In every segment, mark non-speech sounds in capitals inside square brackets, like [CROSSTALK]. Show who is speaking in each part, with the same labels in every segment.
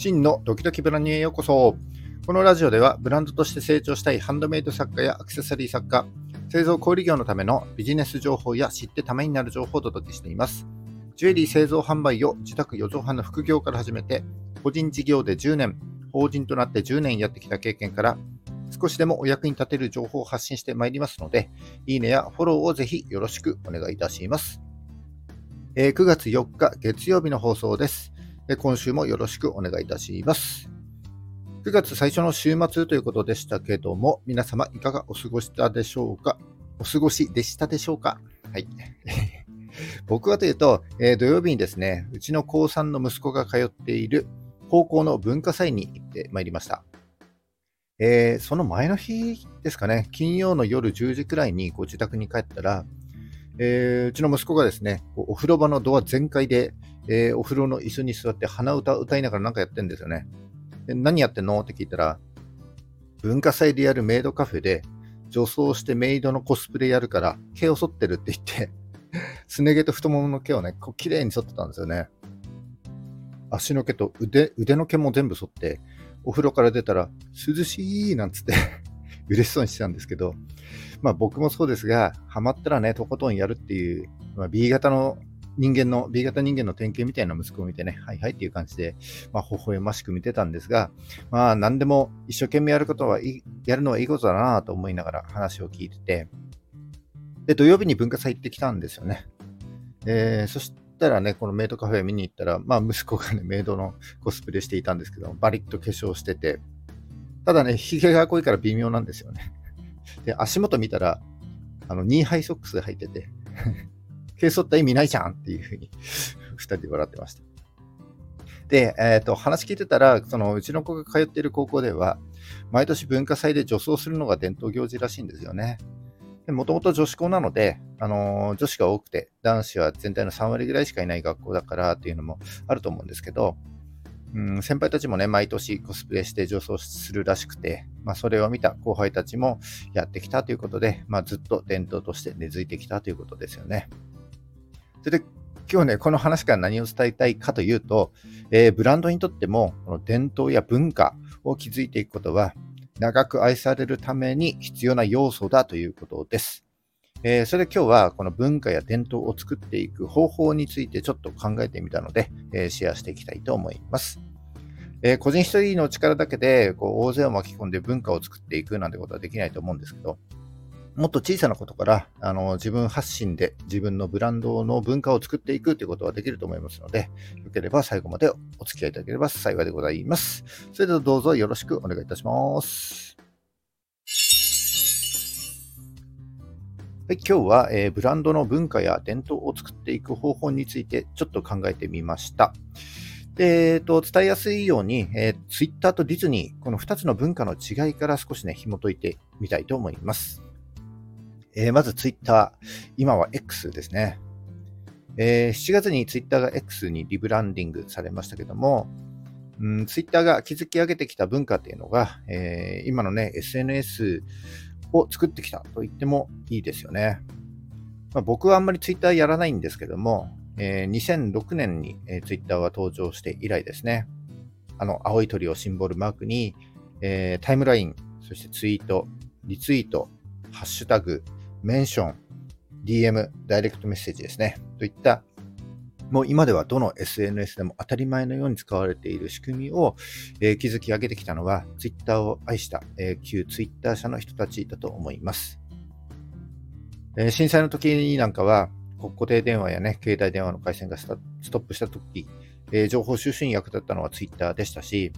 Speaker 1: 真のドキドキブランニュへようこそ。このラジオではブランドとして成長したいハンドメイド作家やアクセサリー作家、製造小売業のためのビジネス情報や知ってためになる情報をお届けしています。ジュエリー製造販売を自宅4畳半の副業から始めて、個人事業で10年、法人となって10年やってきた経験から、少しでもお役に立てる情報を発信してまいりますので、いいねやフォローをぜひよろしくお願いいたします。え、9月4日月曜日の放送です。今週もよろしくお願いいたします。9月最初の週末ということでしたけども、皆様いかがお過ごしたでしょうか？お過ごしでしたでしょうか？はい。[LAUGHS] 僕はというと、えー、土曜日にですね、うちの高3の息子が通っている高校の文化祭に行ってまいりました。えー、その前の日ですかね、金曜の夜10時くらいにご自宅に帰ったら、えー、うちの息子がですね、お風呂場のドア全開で、えー、お風呂の椅子に座って鼻歌歌いながらなんかやってんですよね。で何やってんの？って聞いたら、文化祭でやるメイドカフェで、女装してメイドのコスプレやるから、毛を剃ってるって言って、[LAUGHS] すね毛と太ももの毛をね、こう綺麗に剃ってたんですよね。足の毛と腕腕の毛も全部剃って、お風呂から出たら、涼しいなんつって [LAUGHS] 嬉しそうにしてたんですけど、まあ僕もそうですが、ハマったらね、とことんやるっていう、まあ、B 型の人間の、B 型人間の典型みたいな息子を見てね、はいはいっていう感じで、まあ、微笑ましく見てたんですが、まあ、何でも一生懸命やることは、やるのはいいことだなと思いながら話を聞いてて、で、土曜日に文化祭行ってきたんですよね。えー、そしたらね、このメイドカフェ見に行ったら、まあ、息子がね、メイドのコスプレしていたんですけど、バリッと化粧してて、ただね、髭が濃いから微妙なんですよね。で、足元見たら、あの、ニーハイソックス履いてて軽剃った意味ないじゃんっていうふうに [LAUGHS] 二人で笑ってました。で、えっ、ー、と、話聞いてたら、そのうちの子が通っている高校では、毎年文化祭で女装するのが伝統行事らしいんですよね。もともと女子校なので、あのー、女子が多くて、男子は全体の3割ぐらいしかいない学校だからっていうのもあると思うんですけど、うん、先輩たちもね、毎年コスプレして女装するらしくて、まあ、それを見た後輩たちもやってきたということで、まあ、ずっと伝統として根付いてきたということですよね。それで今日ね、この話から何を伝えたいかというと、えー、ブランドにとっても、この伝統や文化を築いていくことは、長く愛されるために必要な要素だということです。えー、それで今日はこの文化や伝統を作っていく方法についてちょっと考えてみたので、えー、シェアしていきたいと思います。えー、個人一人の力だけでこう大勢を巻き込んで文化を作っていくなんてことはできないと思うんですけど、もっと小さなことからあの自分発信で自分のブランドの文化を作っていくということはできると思いますので、よければ最後までお付き合いいただければ幸いでございます。それではどうぞよろしくお願いいたします。はい、今日は、えー、ブランドの文化や伝統を作っていく方法についてちょっと考えてみました。で、えー、と伝えやすいように、えー、Twitter とディズニー、この2つの文化の違いから少しね、紐解いてみたいと思います。えー、まずツイッター、今は X ですね。えー、7月にツイッターが X にリブランディングされましたけども、うん、ツイッターが築き上げてきた文化っていうのが、えー、今のね、SNS を作ってきたと言ってもいいですよね。まあ、僕はあんまりツイッターやらないんですけども、えー、2006年に、えー、ツイッターは登場して以来ですね。あの、青い鳥をシンボルマークに、えー、タイムライン、そしてツイート、リツイート、ハッシュタグ、メンション、DM、ダイレクトメッセージですね。といった、もう今ではどの SNS でも当たり前のように使われている仕組みを、えー、築き上げてきたのは、Twitter を愛した、えー、旧 Twitter 社の人たちだと思います。えー、震災の時なんかは、固定電話やね、携帯電話の回線がストップした時、えー、情報収集に役立ったのは Twitter でしたし、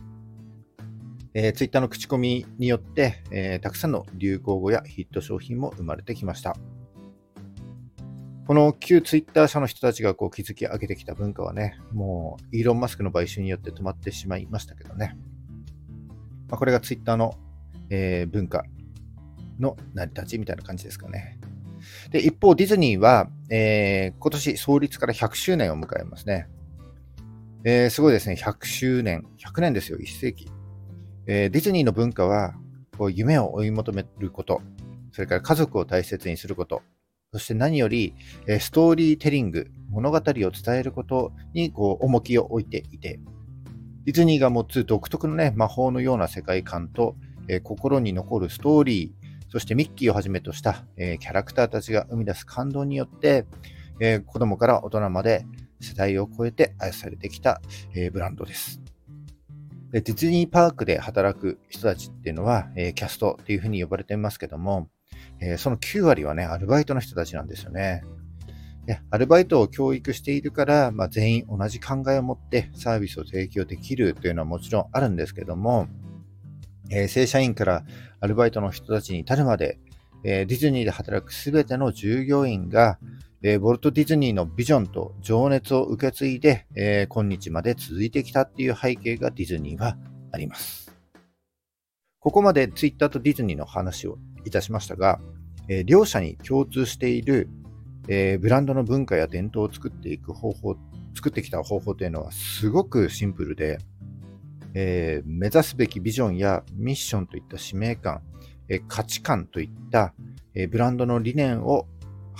Speaker 1: えー、ツイッターの口コミによって、えー、たくさんの流行語やヒット商品も生まれてきました。この旧ツイッター社の人たちがこう築き上げてきた文化はね、もうイーロン・マスクの買収によって止まってしまいましたけどね。まあ、これがツイッターの、えー、文化の成り立ちみたいな感じですかね。で、一方、ディズニーは、えー、今年創立から100周年を迎えますね。えー、すごいですね。100周年。100年ですよ。1世紀。えー、ディズニーの文化はこう夢を追い求めること、それから家族を大切にすること、そして何より、えー、ストーリーテリング、物語を伝えることにこう重きを置いていて、ディズニーが持つ独特のね、魔法のような世界観と、えー、心に残るストーリー、そしてミッキーをはじめとした、えー、キャラクターたちが生み出す感動によって、えー、子供から大人まで世代を超えて愛されてきた、えー、ブランドです。でディズニーパークで働く人たちっていうのは、えー、キャストっていうふうに呼ばれていますけども、えー、その9割はね、アルバイトの人たちなんですよね。でアルバイトを教育しているから、まあ、全員同じ考えを持ってサービスを提供できるというのはもちろんあるんですけども、えー、正社員からアルバイトの人たちに至るまで、え、ディズニーで働くすべての従業員が、えー、ウォルト・ディズニーのビジョンと情熱を受け継いで、えー、今日まで続いてきたっていう背景がディズニーはあります。ここまでツイッターとディズニーの話をいたしましたが、えー、両者に共通している、えー、ブランドの文化や伝統を作っていく方法、作ってきた方法というのはすごくシンプルで、えー、目指すべきビジョンやミッションといった使命感、えー、価値観といった、えー、ブランドの理念を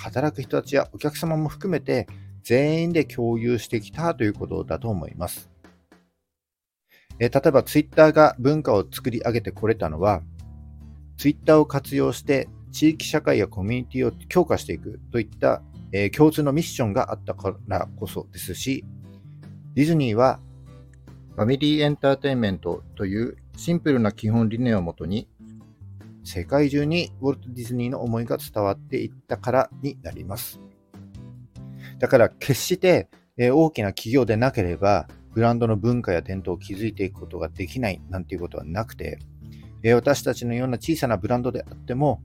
Speaker 1: 働く人たちやお客様も含めて全員で共有してきたということだと思います。え例えばツイッターが文化を作り上げてこれたのは、ツイッターを活用して地域社会やコミュニティを強化していくといった、えー、共通のミッションがあったからこそですし、ディズニーはファミリーエンターテインメントというシンプルな基本理念をもとに世界中にウォルト・ディズニーの思いが伝わっていったからになります。だから決して大きな企業でなければ、ブランドの文化や伝統を築いていくことができないなんていうことはなくて、私たちのような小さなブランドであっても、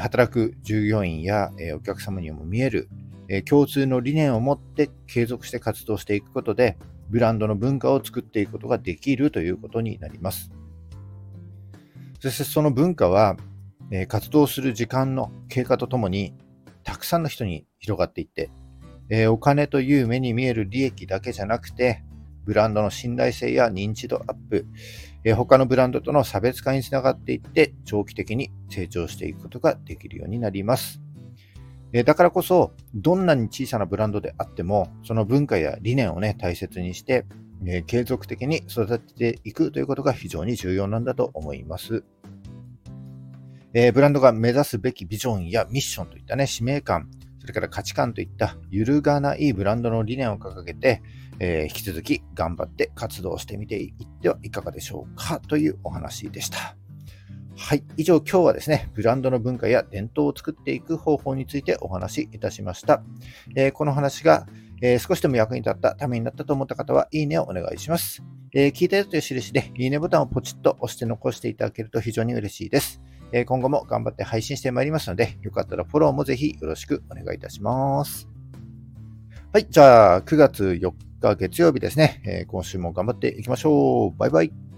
Speaker 1: 働く従業員やお客様にも見える共通の理念を持って継続して活動していくことで、ブランドの文化を作っていくことができるということになります。そしてその文化は、え活動する時間の経過とともに、たくさんの人に広がっていって、えお金という目に見える利益だけじゃなくて、ブランドの信頼性や認知度アップ、え他のブランドとの差別化につながっていって、長期的に成長していくことができるようになります。えだからこそ、どんなに小さなブランドであっても、その文化や理念をね、大切にして、え継続的に育てていくということが非常に重要なんだと思います。えー、ブランドが目指すべきビジョンやミッションといったね、使命感、それから価値観といった揺るがないブランドの理念を掲げて、えー、引き続き頑張って活動してみていってはいかがでしょうかというお話でした。はい。以上、今日はですね、ブランドの文化や伝統を作っていく方法についてお話しいたしました。えー、この話が、えー、少しでも役に立った、ためになったと思った方は、いいねをお願いします。えー、聞いたよという印で、いいねボタンをポチッと押して残していただけると非常に嬉しいです。え、今後も頑張って配信してまいりますので、よかったらフォローもぜひよろしくお願いいたします。はい。じゃあ、9月4日月曜日ですね。え今週も頑張っていきましょう。バイバイ。